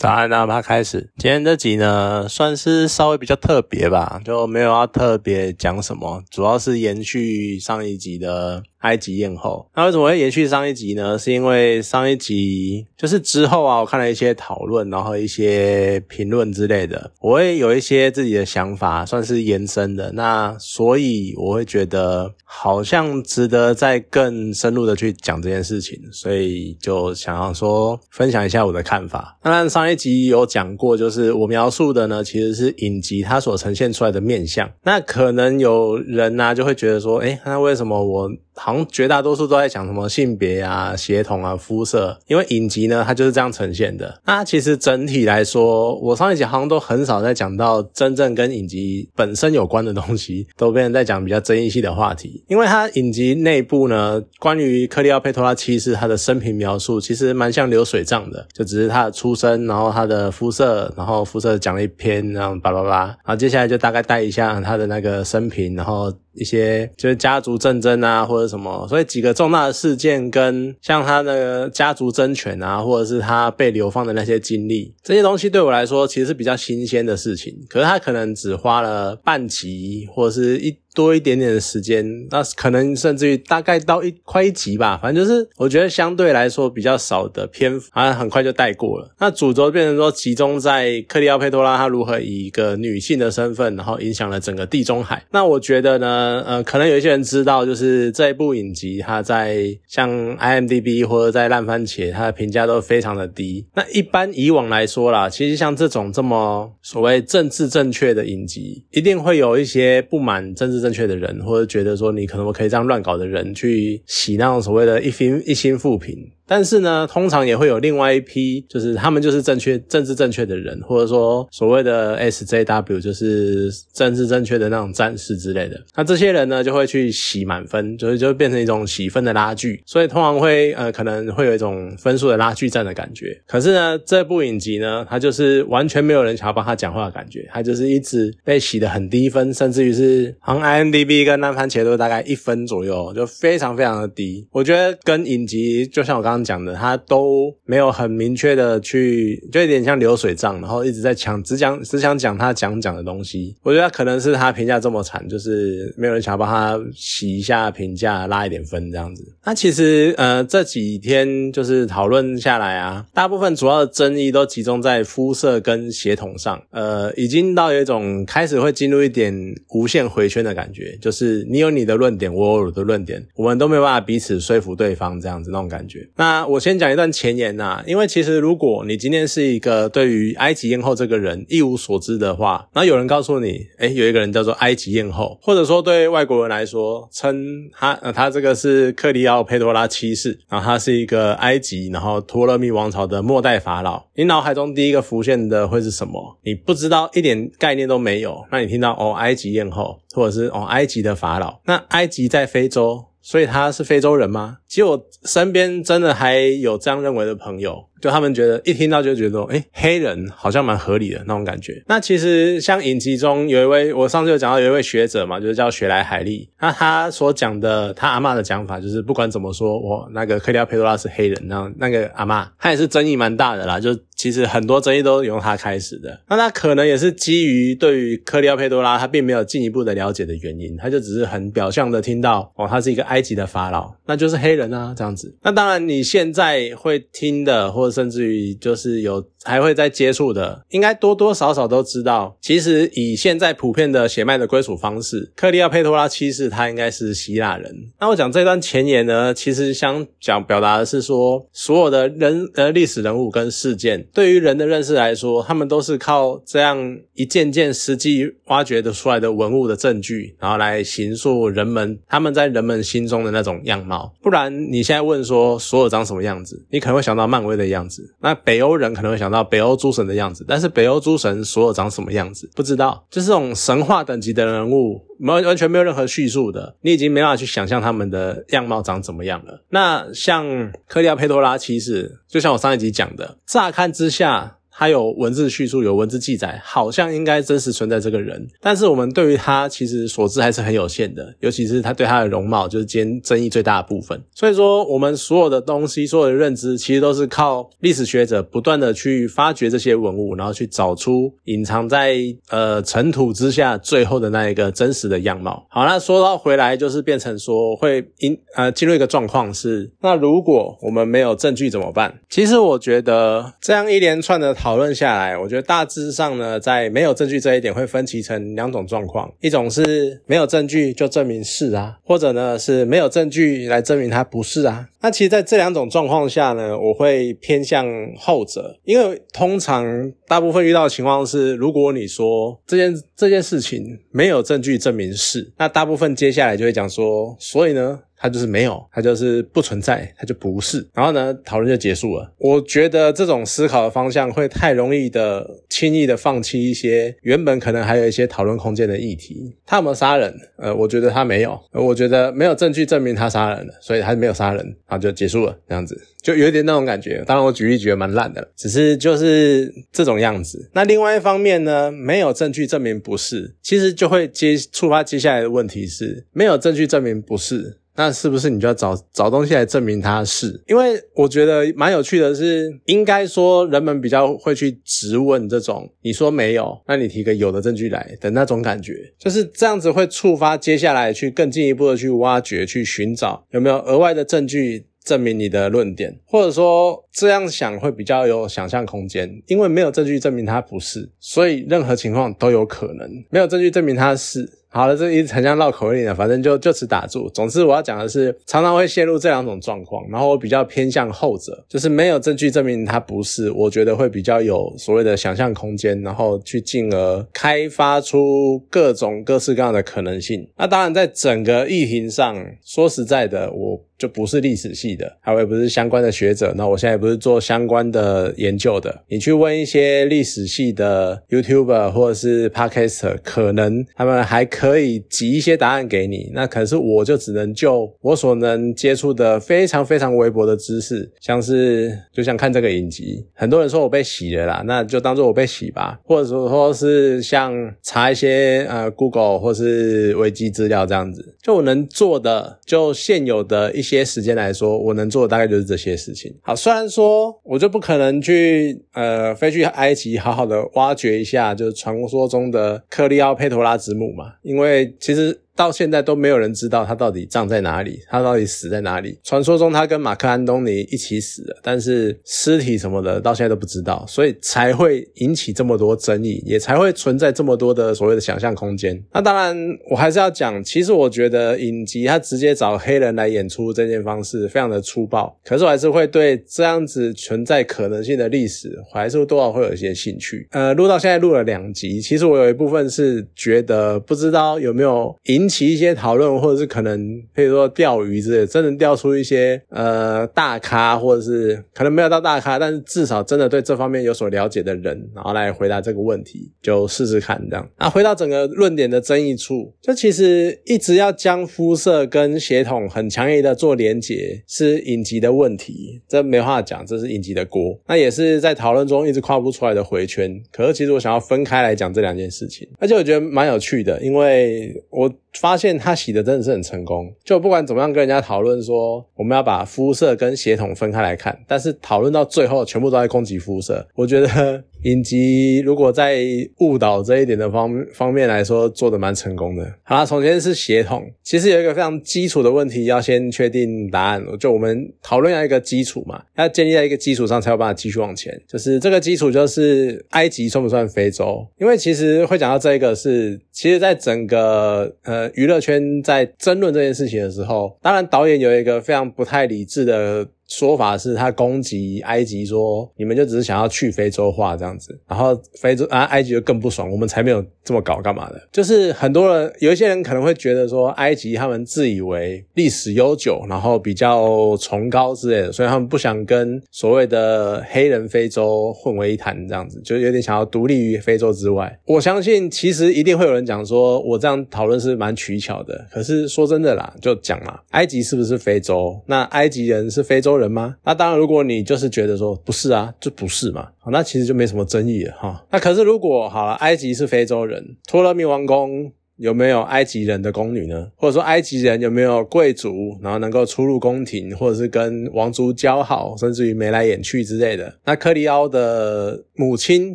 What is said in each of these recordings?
早安，那他开始。今天这集呢，算是稍微比较特别吧，就没有要特别讲什么，主要是延续上一集的。埃及艳后，那为什么会延续上一集呢？是因为上一集就是之后啊，我看了一些讨论，然后一些评论之类的，我会有一些自己的想法，算是延伸的。那所以我会觉得好像值得再更深入的去讲这件事情，所以就想要说分享一下我的看法。当然上一集有讲过，就是我描述的呢，其实是影集它所呈现出来的面相。那可能有人呢就会觉得说，哎，那为什么我？好像绝大多数都在讲什么性别啊、协同啊、肤色，因为影集呢，它就是这样呈现的。那其实整体来说，我上一集好像都很少在讲到真正跟影集本身有关的东西，都变成在讲比较争议性的话题。因为它影集内部呢，关于克利奥佩托拉七世他的生平描述，其实蛮像流水账的，就只是他的出生，然后他的肤色，然后肤色讲了一篇，然后巴拉巴拉，然后接下来就大概带一下他的那个生平，然后。一些就是家族战争啊，或者什么，所以几个重大的事件跟像他的家族争权啊，或者是他被流放的那些经历，这些东西对我来说其实是比较新鲜的事情。可是他可能只花了半集，或者是一。多一点点的时间，那可能甚至于大概到一快一集吧，反正就是我觉得相对来说比较少的篇幅，好像很快就带过了。那主轴变成说集中在克里奥佩托拉她如何以一个女性的身份，然后影响了整个地中海。那我觉得呢，呃，可能有一些人知道，就是这一部影集它在像 IMDB 或者在烂番茄，它的评价都非常的低。那一般以往来说啦，其实像这种这么所谓政治正确的影集，一定会有一些不满政治。正确的人，或者觉得说你可能我可以这样乱搞的人，去洗那种所谓的一心一心扶贫。但是呢，通常也会有另外一批，就是他们就是正确、政治正确的人，或者说所谓的 SJW，就是政治正确的那种战士之类的。那这些人呢，就会去洗满分，就是就变成一种洗分的拉锯，所以通常会呃可能会有一种分数的拉锯战的感觉。可是呢，这部影集呢，它就是完全没有人想要帮他讲话的感觉，他就是一直被洗的很低分，甚至于是好像 IMDB 跟烂番茄都大概一分左右，就非常非常的低。我觉得跟影集就像我刚刚。讲的他都没有很明确的去，就有点像流水账，然后一直在讲，只讲只想讲他讲讲的东西。我觉得可能是他评价这么惨，就是没有人想帮他洗一下评价，拉一点分这样子。那其实呃这几天就是讨论下来啊，大部分主要的争议都集中在肤色跟血统上，呃，已经到有一种开始会进入一点无限回圈的感觉，就是你有你的论点，我有我的论点，我们都没有办法彼此说服对方这样子那种感觉。那那我先讲一段前言呐，因为其实如果你今天是一个对于埃及艳后这个人一无所知的话，然后有人告诉你，哎，有一个人叫做埃及艳后，或者说对外国人来说称他呃他这个是克里奥佩托拉七世，然后他是一个埃及然后托勒密王朝的末代法老，你脑海中第一个浮现的会是什么？你不知道一点概念都没有，那你听到哦埃及艳后，或者是哦埃及的法老，那埃及在非洲。所以他是非洲人吗？其实我身边真的还有这样认为的朋友。就他们觉得一听到就觉得，哎，黑人好像蛮合理的那种感觉。那其实像影集中有一位，我上次有讲到有一位学者嘛，就是叫雪莱海利。那他所讲的，他阿妈的讲法就是，不管怎么说，我那个克里奥佩多拉是黑人，那那个阿妈，他也是争议蛮大的啦。就其实很多争议都由他开始的。那他可能也是基于对于克里奥佩多拉他并没有进一步的了解的原因，他就只是很表象的听到，哦，他是一个埃及的法老，那就是黑人啊这样子。那当然你现在会听的或甚至于就是有还会再接触的，应该多多少少都知道。其实以现在普遍的血脉的归属方式，克利奥佩托拉七世他应该是希腊人。那我讲这段前言呢，其实想讲表达的是说，所有的人呃历史人物跟事件，对于人的认识来说，他们都是靠这样一件件实际挖掘的出来的文物的证据，然后来形塑人们他们在人们心中的那种样貌。不然你现在问说所有长什么样子，你可能会想到漫威的样子。那北欧人可能会想到北欧诸神的样子，但是北欧诸神所有长什么样子不知道，就是这种神话等级的人物，完完全没有任何叙述的，你已经没办法去想象他们的样貌长怎么样了。那像克利亚佩托拉其实，就像我上一集讲的，乍看之下。他有文字叙述，有文字记载，好像应该真实存在这个人。但是我们对于他其实所知还是很有限的，尤其是他对他的容貌，就是今天争议最大的部分。所以说，我们所有的东西，所有的认知，其实都是靠历史学者不断的去发掘这些文物，然后去找出隐藏在呃尘土之下最后的那一个真实的样貌。好，那说到回来，就是变成说会因呃进入一个状况是，那如果我们没有证据怎么办？其实我觉得这样一连串的讨讨论下来，我觉得大致上呢，在没有证据这一点会分歧成两种状况，一种是没有证据就证明是啊，或者呢是没有证据来证明它不是啊。那其实，在这两种状况下呢，我会偏向后者，因为通常大部分遇到的情况是，如果你说这件这件事情没有证据证明是，那大部分接下来就会讲说，所以呢。它就是没有，它就是不存在，它就不是。然后呢，讨论就结束了。我觉得这种思考的方向会太容易的、轻易的放弃一些原本可能还有一些讨论空间的议题。他有没有杀人？呃，我觉得他没有。我觉得没有证据证明他杀人了，所以他没有杀人，然后就结束了。这样子就有点那种感觉。当然，我举例举得蛮烂的，只是就是这种样子。那另外一方面呢，没有证据证明不是，其实就会接触发接下来的问题是，没有证据证明不是。那是不是你就要找找东西来证明它是？因为我觉得蛮有趣的是，应该说人们比较会去质问这种，你说没有，那你提个有的证据来的那种感觉，就是这样子会触发接下来去更进一步的去挖掘、去寻找有没有额外的证据证明你的论点，或者说这样想会比较有想象空间，因为没有证据证明它不是，所以任何情况都有可能，没有证据证明它是。好了，这一直很像绕口令了，反正就就此打住。总之，我要讲的是，常常会陷入这两种状况，然后我比较偏向后者，就是没有证据证明它不是，我觉得会比较有所谓的想象空间，然后去进而开发出各种各式各样的可能性。那当然，在整个议题上，说实在的，我。就不是历史系的，还也不是相关的学者。那我现在也不是做相关的研究的。你去问一些历史系的 YouTuber 或者是 Podcaster，可能他们还可以集一些答案给你。那可是我就只能就我所能接触的非常非常微薄的知识，像是就像看这个影集，很多人说我被洗了啦，那就当做我被洗吧。或者说说是像查一些呃 Google 或是维基资料这样子，就我能做的，就现有的一些。些时间来说，我能做的大概就是这些事情。好，虽然说我就不可能去呃飞去埃及好好的挖掘一下，就是传说中的克利奥佩托拉之墓嘛，因为其实。到现在都没有人知道他到底葬在哪里，他到底死在哪里。传说中他跟马克安东尼一起死的，但是尸体什么的到现在都不知道，所以才会引起这么多争议，也才会存在这么多的所谓的想象空间。那当然，我还是要讲，其实我觉得影集他直接找黑人来演出这件方式非常的粗暴，可是我还是会对这样子存在可能性的历史，我还是多少会有一些兴趣。呃，录到现在录了两集，其实我有一部分是觉得不知道有没有引。起一些讨论，或者是可能，比如说钓鱼之类，真的钓出一些呃大咖，或者是可能没有到大咖，但是至少真的对这方面有所了解的人，然后来回答这个问题，就试试看这样。那回到整个论点的争议处，就其实一直要将肤色跟血统很强烈的做连结，是影集的问题，这没话讲，这是影集的锅。那也是在讨论中一直跨不出来的回圈。可是其实我想要分开来讲这两件事情，而且我觉得蛮有趣的，因为我。发现他洗的真的是很成功，就不管怎么样跟人家讨论说我们要把肤色跟血统分开来看，但是讨论到最后全部都在攻击肤色，我觉得。影集如果在误导这一点的方方面来说，做的蛮成功的。好啦，首先是协同，其实有一个非常基础的问题，要先确定答案。就我们讨论要一个基础嘛，要建立在一个基础上，才有办法继续往前。就是这个基础，就是埃及算不算非洲？因为其实会讲到这一个，是其实在整个呃娱乐圈在争论这件事情的时候，当然导演有一个非常不太理智的。说法是他攻击埃及，说你们就只是想要去非洲化这样子，然后非洲啊埃及就更不爽，我们才没有这么搞干嘛的？就是很多人有一些人可能会觉得说埃及他们自以为历史悠久，然后比较崇高之类的，所以他们不想跟所谓的黑人非洲混为一谈这样子，就有点想要独立于非洲之外。我相信其实一定会有人讲说我这样讨论是蛮取巧的，可是说真的啦，就讲嘛，埃及是不是非洲？那埃及人是非洲。人人吗？那当然，如果你就是觉得说不是啊，就不是嘛，那其实就没什么争议了哈。那可是如果好了，埃及是非洲人，托勒密王宫。有没有埃及人的宫女呢？或者说埃及人有没有贵族，然后能够出入宫廷，或者是跟王族交好，甚至于眉来眼去之类的？那克里奥的母亲，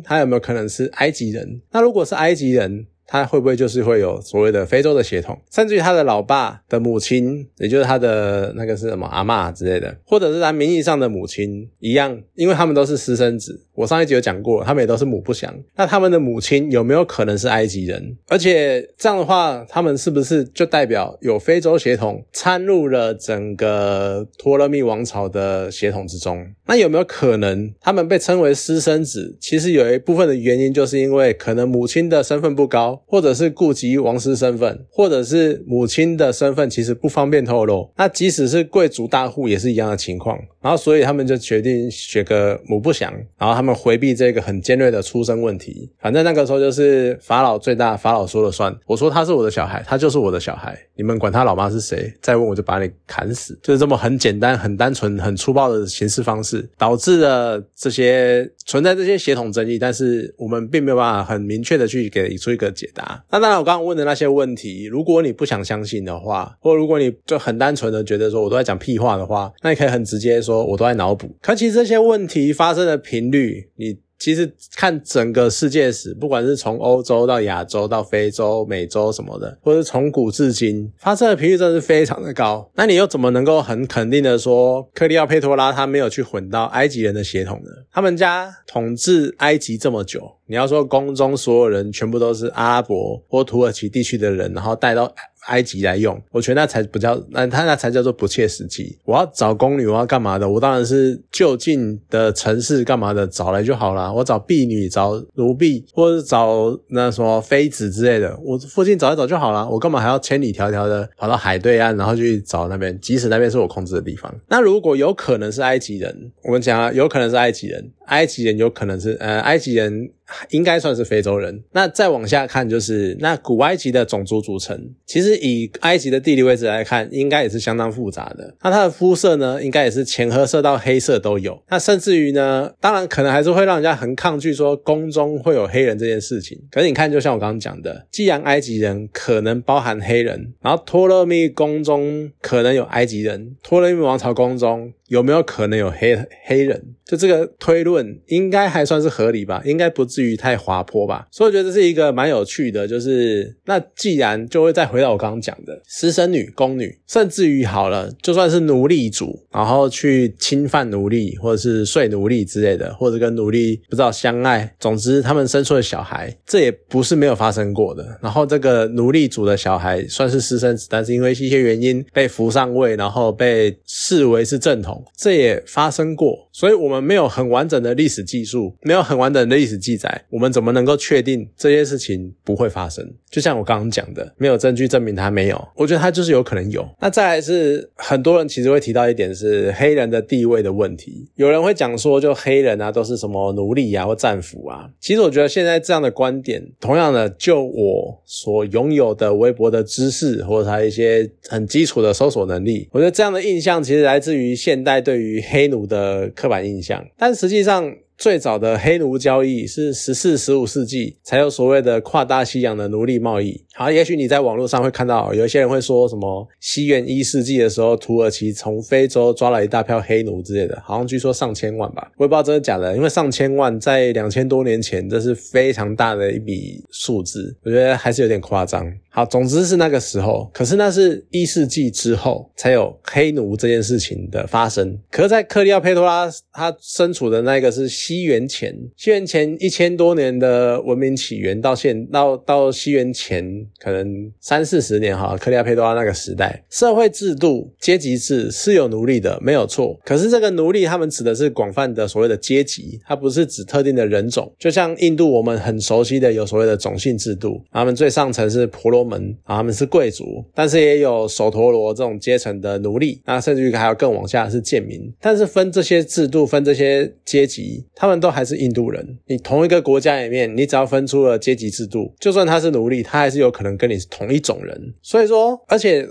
她有没有可能是埃及人？那如果是埃及人？他会不会就是会有所谓的非洲的血统，甚至于他的老爸的母亲，也就是他的那个是什么阿妈之类的，或者是他名义上的母亲一样，因为他们都是私生子。我上一集有讲过，他们也都是母不详。那他们的母亲有没有可能是埃及人？而且这样的话，他们是不是就代表有非洲血统掺入了整个托勒密王朝的血统之中？那有没有可能他们被称为私生子？其实有一部分的原因，就是因为可能母亲的身份不高。或者是顾及王室身份，或者是母亲的身份，其实不方便透露。那即使是贵族大户也是一样的情况。然后，所以他们就决定学个母不详，然后他们回避这个很尖锐的出生问题。反正那个时候就是法老最大，法老说了算。我说他是我的小孩，他就是我的小孩。你们管他老妈是谁，再问我就把你砍死。就是这么很简单、很单纯、很粗暴的行事方式，导致了这些存在这些血统争议。但是我们并没有办法很明确的去给出一个解。答那当然，我刚刚问的那些问题，如果你不想相信的话，或如果你就很单纯的觉得说我都在讲屁话的话，那你可以很直接说我都在脑补。可其实这些问题发生的频率，你。其实看整个世界史，不管是从欧洲到亚洲到非洲、美洲什么的，或者从古至今发生的频率，真的是非常的高。那你又怎么能够很肯定的说，克里奥佩托拉他没有去混到埃及人的血统呢？他们家统治埃及这么久，你要说宫中所有人全部都是阿拉伯或土耳其地区的人，然后带到。埃及来用，我觉得那才不叫，那他那才叫做不切实际。我要找宫女，我要干嘛的？我当然是就近的城市干嘛的找来就好了。我找婢女，找奴婢，或者是找那什么妃子之类的，我附近找一找就好了。我干嘛还要千里迢迢的跑到海对岸，然后去找那边？即使那边是我控制的地方，那如果有可能是埃及人，我们讲啊，有可能是埃及人，埃及人有可能是呃，埃及人。应该算是非洲人。那再往下看，就是那古埃及的种族组成，其实以埃及的地理位置来看，应该也是相当复杂的。那它的肤色呢，应该也是浅褐色到黑色都有。那甚至于呢，当然可能还是会让人家很抗拒说宫中会有黑人这件事情。可是你看，就像我刚刚讲的，既然埃及人可能包含黑人，然后托勒密宫中可能有埃及人，托勒密王朝宫中。有没有可能有黑黑人？就这个推论应该还算是合理吧，应该不至于太滑坡吧。所以我觉得这是一个蛮有趣的，就是那既然就会再回到我刚刚讲的私生女、宫女，甚至于好了，就算是奴隶主，然后去侵犯奴隶或者是睡奴隶之类的，或者跟奴隶不知道相爱，总之他们生出的小孩，这也不是没有发生过的。然后这个奴隶主的小孩算是私生子，但是因为一些原因被扶上位，然后被视为是正统。这也发生过，所以我们没有很完整的历史技术，没有很完整的历史记载，我们怎么能够确定这些事情不会发生？就像我刚刚讲的，没有证据证明它没有，我觉得它就是有可能有。那再来是很多人其实会提到一点是黑人的地位的问题，有人会讲说，就黑人啊都是什么奴隶啊或战俘啊。其实我觉得现在这样的观点，同样的，就我所拥有的微博的知识或者他一些很基础的搜索能力，我觉得这样的印象其实来自于现代对于黑奴的刻板印象，但实际上。最早的黑奴交易是十四、十五世纪才有所谓的跨大西洋的奴隶贸易。好，也许你在网络上会看到有一些人会说什么西元一世纪的时候，土耳其从非洲抓了一大票黑奴之类的，好像据说上千万吧，我也不知道真的假的，因为上千万在两千多年前这是非常大的一笔数字，我觉得还是有点夸张。好，总之是那个时候，可是那是一世纪之后才有黑奴这件事情的发生。可是，在克利奥佩托拉他身处的那个是。西元前，西元前一千多年的文明起源到现到到西元前可能三四十年哈，克利亚佩多拉那个时代，社会制度阶级制是有奴隶的，没有错。可是这个奴隶他们指的是广泛的所谓的阶级，它不是指特定的人种。就像印度我们很熟悉的有所谓的种姓制度，他们最上层是婆罗门啊，他们是贵族，但是也有首陀罗这种阶层的奴隶，那甚至于还有更往下是贱民。但是分这些制度、分这些阶级，他们都还是印度人。你同一个国家里面，你只要分出了阶级制度，就算他是奴隶，他还是有可能跟你是同一种人。所以说，而且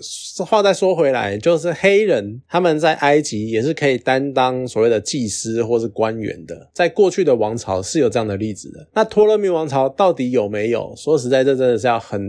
话再说回来，就是黑人他们在埃及也是可以担当所谓的祭司或是官员的，在过去的王朝是有这样的例子的。那托勒密王朝到底有没有？说实在，这真的是要很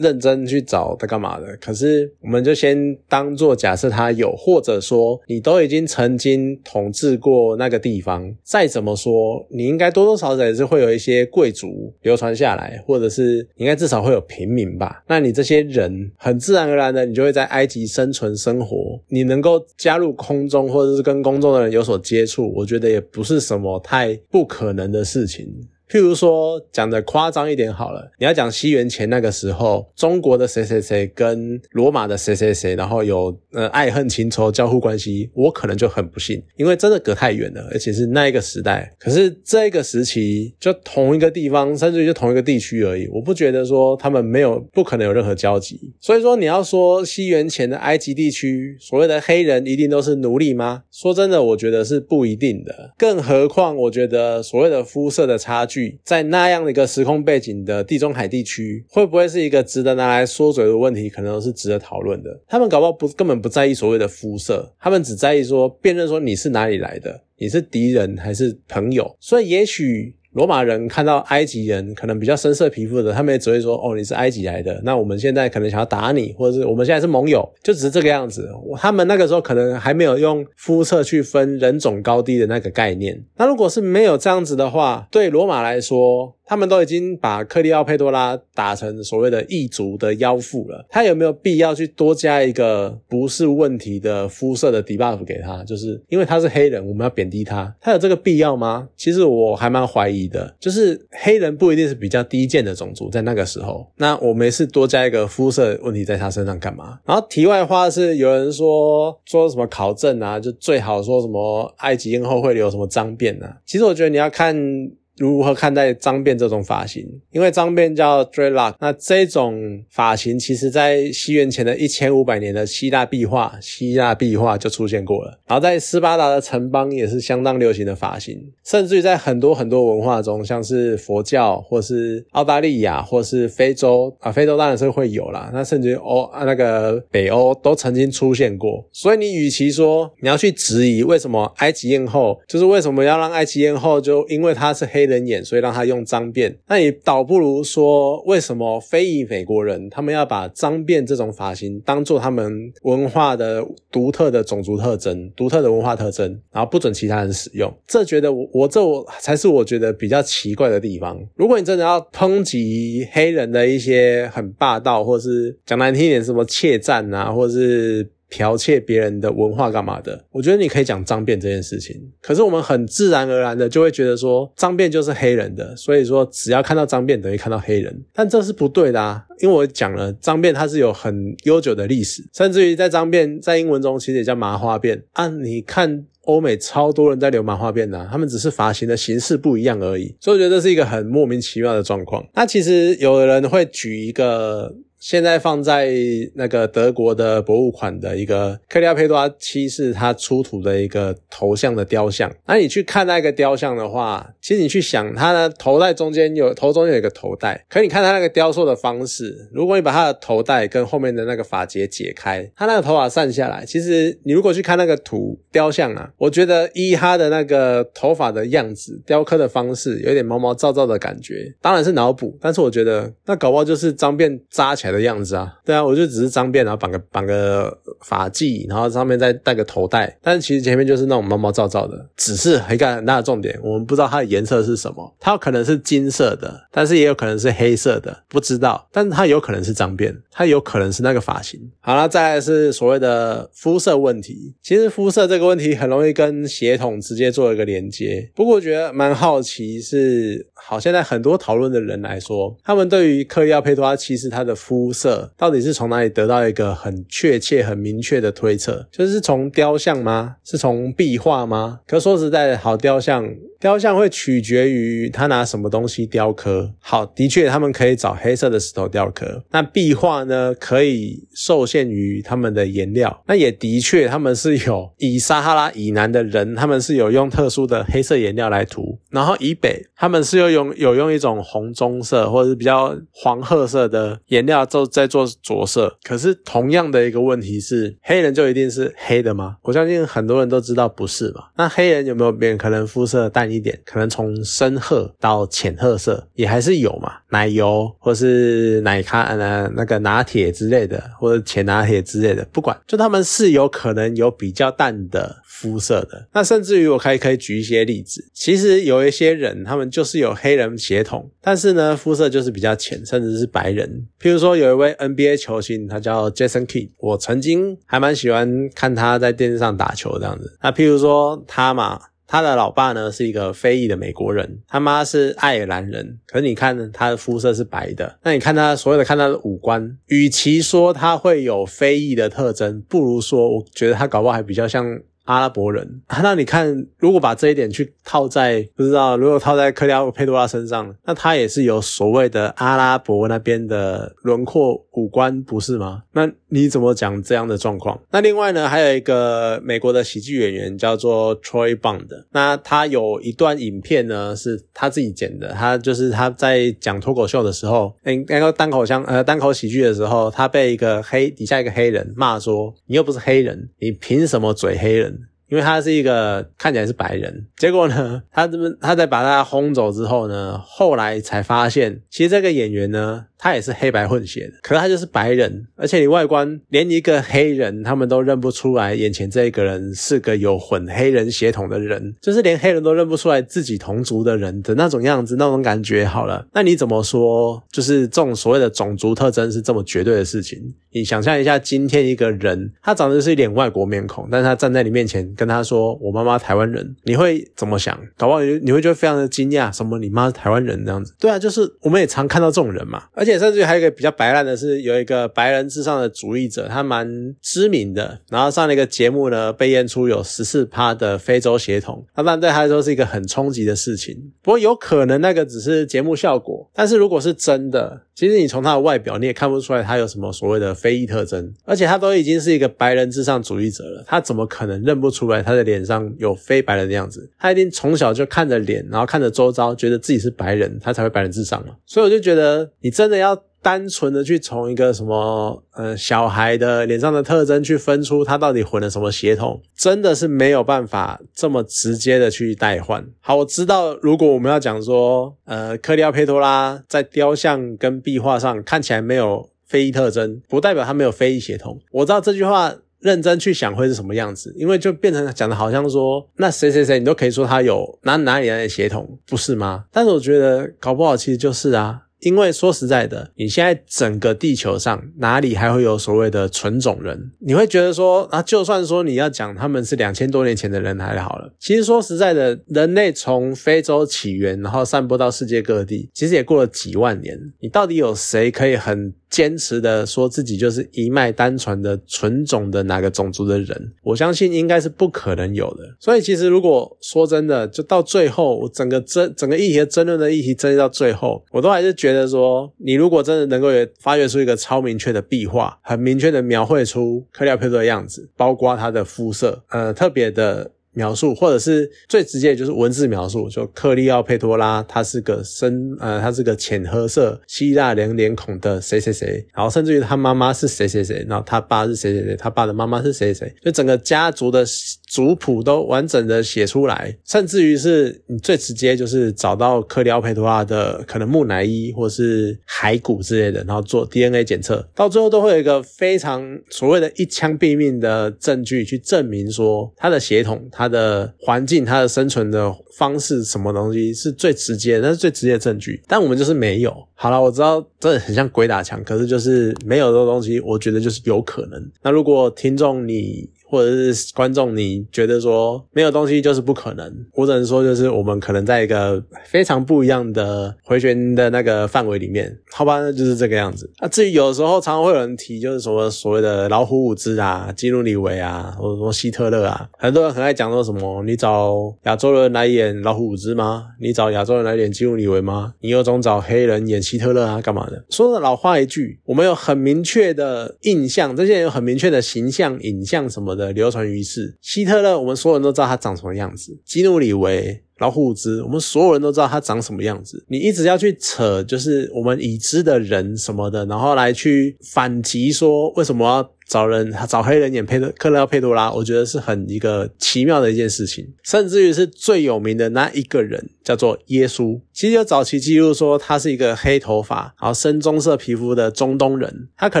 认真去找他干嘛的。可是我们就先当做假设他有，或者说你都已经曾经统治过那个地方，再怎么说，你应该多多少少也是会有一些贵族流传下来，或者是应该至少会有平民吧。那你这些人很自然而然的，你就会在埃及生存生活。你能够加入空中，或者是跟公众的人有所接触，我觉得也不是什么太不可能的事情。譬如说，讲的夸张一点好了，你要讲西元前那个时候，中国的谁谁谁跟罗马的谁谁谁，然后有呃爱恨情仇交互关系，我可能就很不信，因为真的隔太远了，而且是那一个时代。可是这个时期就同一个地方，甚至于就同一个地区而已，我不觉得说他们没有不可能有任何交集。所以说，你要说西元前的埃及地区所谓的黑人一定都是奴隶吗？说真的，我觉得是不一定的。更何况，我觉得所谓的肤色的差距。在那样的一个时空背景的地中海地区，会不会是一个值得拿来说嘴的问题？可能是值得讨论的。他们搞不好不根本不在意所谓的肤色，他们只在意说辨认说你是哪里来的，你是敌人还是朋友。所以也许。罗马人看到埃及人可能比较深色皮肤的，他们也只会说：“哦，你是埃及来的。”那我们现在可能想要打你，或者是我们现在是盟友，就只是这个样子。他们那个时候可能还没有用肤色去分人种高低的那个概念。那如果是没有这样子的话，对罗马来说，他们都已经把克利奥佩多拉打成所谓的异族的妖妇了，他有没有必要去多加一个不是问题的肤色的 debuff 给他？就是因为他是黑人，我们要贬低他，他有这个必要吗？其实我还蛮怀疑的，就是黑人不一定是比较低贱的种族，在那个时候，那我没事多加一个肤色问题在他身上干嘛？然后题外话是，有人说说什么考证啊，就最好说什么埃及艳后会留什么脏辫啊，其实我觉得你要看。如何看待脏辫这种发型？因为脏辫叫 dreadlock，那这种发型其实在西元前的一千五百年的希腊壁画，希腊壁画就出现过了。然后在斯巴达的城邦也是相当流行的发型，甚至于在很多很多文化中，像是佛教或是澳大利亚或是非洲啊，非洲当然是会有啦。那甚至于欧啊那个北欧都曾经出现过。所以你与其说你要去质疑为什么埃及艳后，就是为什么要让埃及艳后，就因为她是黑。人眼，所以让他用脏辫。那你倒不如说，为什么非裔美国人他们要把脏辫这种发型当做他们文化的独特的种族特征、独特的文化特征，然后不准其他人使用？这觉得我我这我才是我觉得比较奇怪的地方。如果你真的要抨击黑人的一些很霸道，或是讲难听一点，什么怯战啊，或是。剽窃别人的文化干嘛的？我觉得你可以讲脏辫这件事情，可是我们很自然而然的就会觉得说脏辫就是黑人的，所以说只要看到脏辫等于看到黑人，但这是不对的啊！因为我讲了脏辫它是有很悠久的历史，甚至于在脏辫在英文中其实也叫麻花辫啊。你看欧美超多人在留麻花辫的，他们只是发型的形式不一样而已，所以我觉得这是一个很莫名其妙的状况。那其实有的人会举一个。现在放在那个德国的博物馆的一个克里奥佩多拉七世他出土的一个头像的雕像，那你去看那个雕像的话，其实你去想，他的头带中间有头中间有一个头带，可你看他那个雕塑的方式，如果你把他的头带跟后面的那个发结解开，他那个头发散下来，其实你如果去看那个图雕像啊，我觉得依他的那个头发的样子雕刻的方式，有点毛毛躁躁的感觉，当然是脑补，但是我觉得那搞不好就是脏辫扎起来。的样子啊，对啊，我就只是脏辫，然后绑个绑个发髻，然后上面再戴个头带，但是其实前面就是那种毛毛躁躁的，只是一个很大的重点，我们不知道它的颜色是什么，它有可能是金色的，但是也有可能是黑色的，不知道，但是它有可能是脏辫，它有可能是那个发型。好了，再来是所谓的肤色问题，其实肤色这个问题很容易跟血统直接做一个连接，不过我觉得蛮好奇是，好现在很多讨论的人来说，他们对于克利奥佩托拉其实他的肤色到底是从哪里得到一个很确切、很明确的推测？就是从雕像吗？是从壁画吗？可说实在，好雕像雕像会取决于他拿什么东西雕刻。好，的确他们可以找黑色的石头雕刻。那壁画呢，可以受限于他们的颜料。那也的确他们是有以撒哈拉以南的人，他们是有用特殊的黑色颜料来涂。然后以北，他们是有用有用一种红棕色或者是比较黄褐色的颜料做在做着色。可是同样的一个问题是，黑人就一定是黑的吗？我相信很多人都知道不是嘛。那黑人有没有变？可能肤色淡一点，可能从深褐到浅褐色也还是有嘛。奶油或是奶咖呃那个拿铁之类的，或者浅拿铁之类的，不管，就他们是有可能有比较淡的肤色的。那甚至于我可以可以举一些例子，其实有一些人他们就是有黑人血统，但是呢肤色就是比较浅，甚至是白人。譬如说有一位 NBA 球星，他叫 Jason Kidd，我曾经还蛮喜欢看他在电视上打球这样子。那譬如说他嘛。他的老爸呢是一个非裔的美国人，他妈是爱尔兰人。可是你看他的肤色是白的，那你看他所有的看他的五官，与其说他会有非裔的特征，不如说我觉得他搞不好还比较像。阿拉伯人，那你看，如果把这一点去套在不知道，如果套在克里奥佩多拉身上，那他也是有所谓的阿拉伯那边的轮廓五官，不是吗？那你怎么讲这样的状况？那另外呢，还有一个美国的喜剧演员叫做 Troy Bond，那他有一段影片呢，是他自己剪的，他就是他在讲脱口秀的时候，那个单口相呃单口喜剧的时候，他被一个黑底下一个黑人骂说：“你又不是黑人，你凭什么嘴黑人？”因为他是一个看起来是白人，结果呢，他这么他在把他轰走之后呢，后来才发现，其实这个演员呢。他也是黑白混血的，可是他就是白人，而且你外观连一个黑人他们都认不出来，眼前这一个人是个有混黑人血统的人，就是连黑人都认不出来自己同族的人的那种样子，那种感觉。好了，那你怎么说？就是这种所谓的种族特征是这么绝对的事情？你想象一下，今天一个人他长得是一脸外国面孔，但是他站在你面前跟他说：“我妈妈台湾人”，你会怎么想？搞不好你你会觉得非常的惊讶，什么你妈是台湾人这样子？对啊，就是我们也常看到这种人嘛，而且。甚至还有一个比较白烂的是，有一个白人至上的主义者，他蛮知名的。然后上了一个节目呢，被验出有十四趴的非洲血统，那当然对他来说是一个很冲击的事情。不过有可能那个只是节目效果，但是如果是真的，其实你从他的外表你也看不出来他有什么所谓的非裔特征，而且他都已经是一个白人至上主义者了，他怎么可能认不出来他的脸上有非白人的样子？他一定从小就看着脸，然后看着周遭，觉得自己是白人，他才会白人至上嘛。所以我就觉得，你真的要。单纯的去从一个什么呃小孩的脸上的特征去分出他到底混了什么血统，真的是没有办法这么直接的去代换。好，我知道如果我们要讲说，呃，克里奥佩托拉在雕像跟壁画上看起来没有非裔特征，不代表他没有非裔血统。我知道这句话认真去想会是什么样子，因为就变成讲的好像说，那谁谁谁你都可以说他有哪哪里来的血统，不是吗？但是我觉得搞不好其实就是啊。因为说实在的，你现在整个地球上哪里还会有所谓的纯种人？你会觉得说啊，就算说你要讲他们是两千多年前的人还好了。其实说实在的，人类从非洲起源，然后散播到世界各地，其实也过了几万年。你到底有谁可以很？坚持的说自己就是一脉单传的纯种的哪个种族的人，我相信应该是不可能有的。所以其实如果说真的，就到最后，我整个争整个议题争论的议题争议到最后，我都还是觉得说，你如果真的能够也发掘出一个超明确的壁画，很明确的描绘出克里奥佩托的样子，包括他的肤色，呃，特别的。描述，或者是最直接的就是文字描述，就克利奥佩托拉，他是个深呃，他是个浅褐色希腊人脸孔的谁谁谁，然后甚至于他妈妈是谁谁谁，然后他爸是谁谁谁，他爸的妈妈是谁谁，就整个家族的族谱都完整的写出来，甚至于是你最直接就是找到克利奥佩托拉的可能木乃伊或是骸骨之类的，然后做 DNA 检测，到最后都会有一个非常所谓的一枪毙命的证据去证明说他的血统。它的环境，它的生存的方式，什么东西是最直接？那是最直接的证据。但我们就是没有。好了，我知道这很像鬼打墙，可是就是没有这个东西，我觉得就是有可能。那如果听众你。或者是观众你觉得说没有东西就是不可能，我只能说就是我们可能在一个非常不一样的回旋的那个范围里面，好吧，那就是这个样子。那至于有时候常常会有人提，就是什么所谓的老虎伍兹啊、基努里维啊，或者说希特勒啊，很多人很爱讲说什么，你找亚洲人来演老虎伍兹吗？你找亚洲人来演基努里维吗？你有种找黑人演希特勒啊，干嘛的？说的老话一句，我们有很明确的印象，这些人有很明确的形象、影像什么的的流传于世。希特勒，我们所有人都知道他长什么样子；基努里维。老虎伍兹，我们所有人都知道他长什么样子。你一直要去扯，就是我们已知的人什么的，然后来去反击说为什么要找人找黑人演佩特克勒佩多拉？我觉得是很一个奇妙的一件事情。甚至于是最有名的那一个人叫做耶稣，其实有早期记录说他是一个黑头发，然后深棕色皮肤的中东人。他可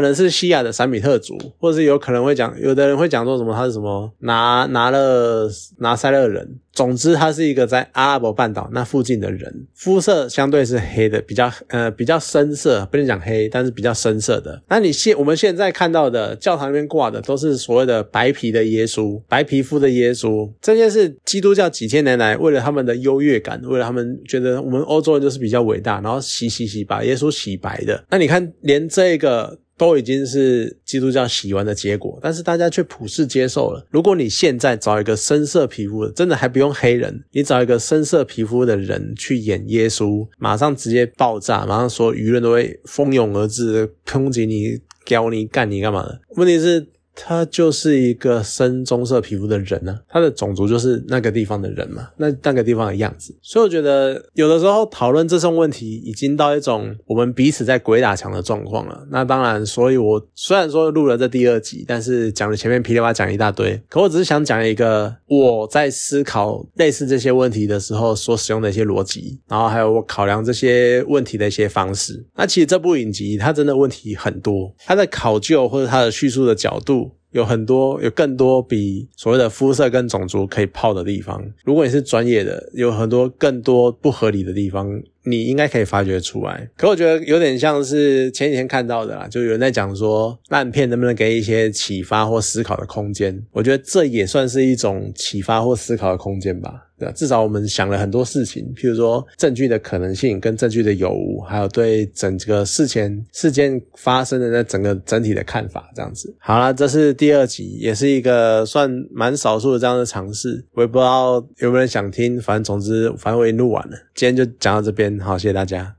能是西亚的闪米特族，或者是有可能会讲，有的人会讲说什么他是什么拿拿了拿塞勒人。总之，他是一个在阿拉伯半岛那附近的人，肤色相对是黑的，比较呃比较深色，不能讲黑，但是比较深色的。那你现我们现在看到的教堂里面挂的都是所谓的白皮的耶稣，白皮肤的耶稣，这些是基督教几千年来为了他们的优越感，为了他们觉得我们欧洲人就是比较伟大，然后洗洗洗把耶稣洗白的。那你看，连这个。都已经是基督教洗完的结果，但是大家却普世接受了。如果你现在找一个深色皮肤的，真的还不用黑人，你找一个深色皮肤的人去演耶稣，马上直接爆炸，马上所有舆论都会蜂拥而至，抨击你、屌你、干你干嘛的？问题是。他就是一个深棕色皮肤的人呢，他的种族就是那个地方的人嘛，那那个地方的样子。所以我觉得有的时候讨论这种问题，已经到一种我们彼此在鬼打墙的状况了。那当然，所以我虽然说录了这第二集，但是讲了前面噼里啪啦讲一大堆，可我只是想讲一个我在思考类似这些问题的时候所使用的一些逻辑，然后还有我考量这些问题的一些方式。那其实这部影集它真的问题很多，它的考究或者它的叙述的角度。有很多，有更多比所谓的肤色跟种族可以泡的地方。如果你是专业的，有很多更多不合理的地方。你应该可以发掘出来，可我觉得有点像是前几天看到的啦，就有人在讲说烂片能不能给一些启发或思考的空间？我觉得这也算是一种启发或思考的空间吧，对？至少我们想了很多事情，譬如说证据的可能性跟证据的有无，还有对整个事前事件发生的那整个整体的看法，这样子。好了，这是第二集，也是一个算蛮少数的这样的尝试。我也不知道有没有人想听，反正总之反正我已经录完了，今天就讲到这边。好，谢谢大家。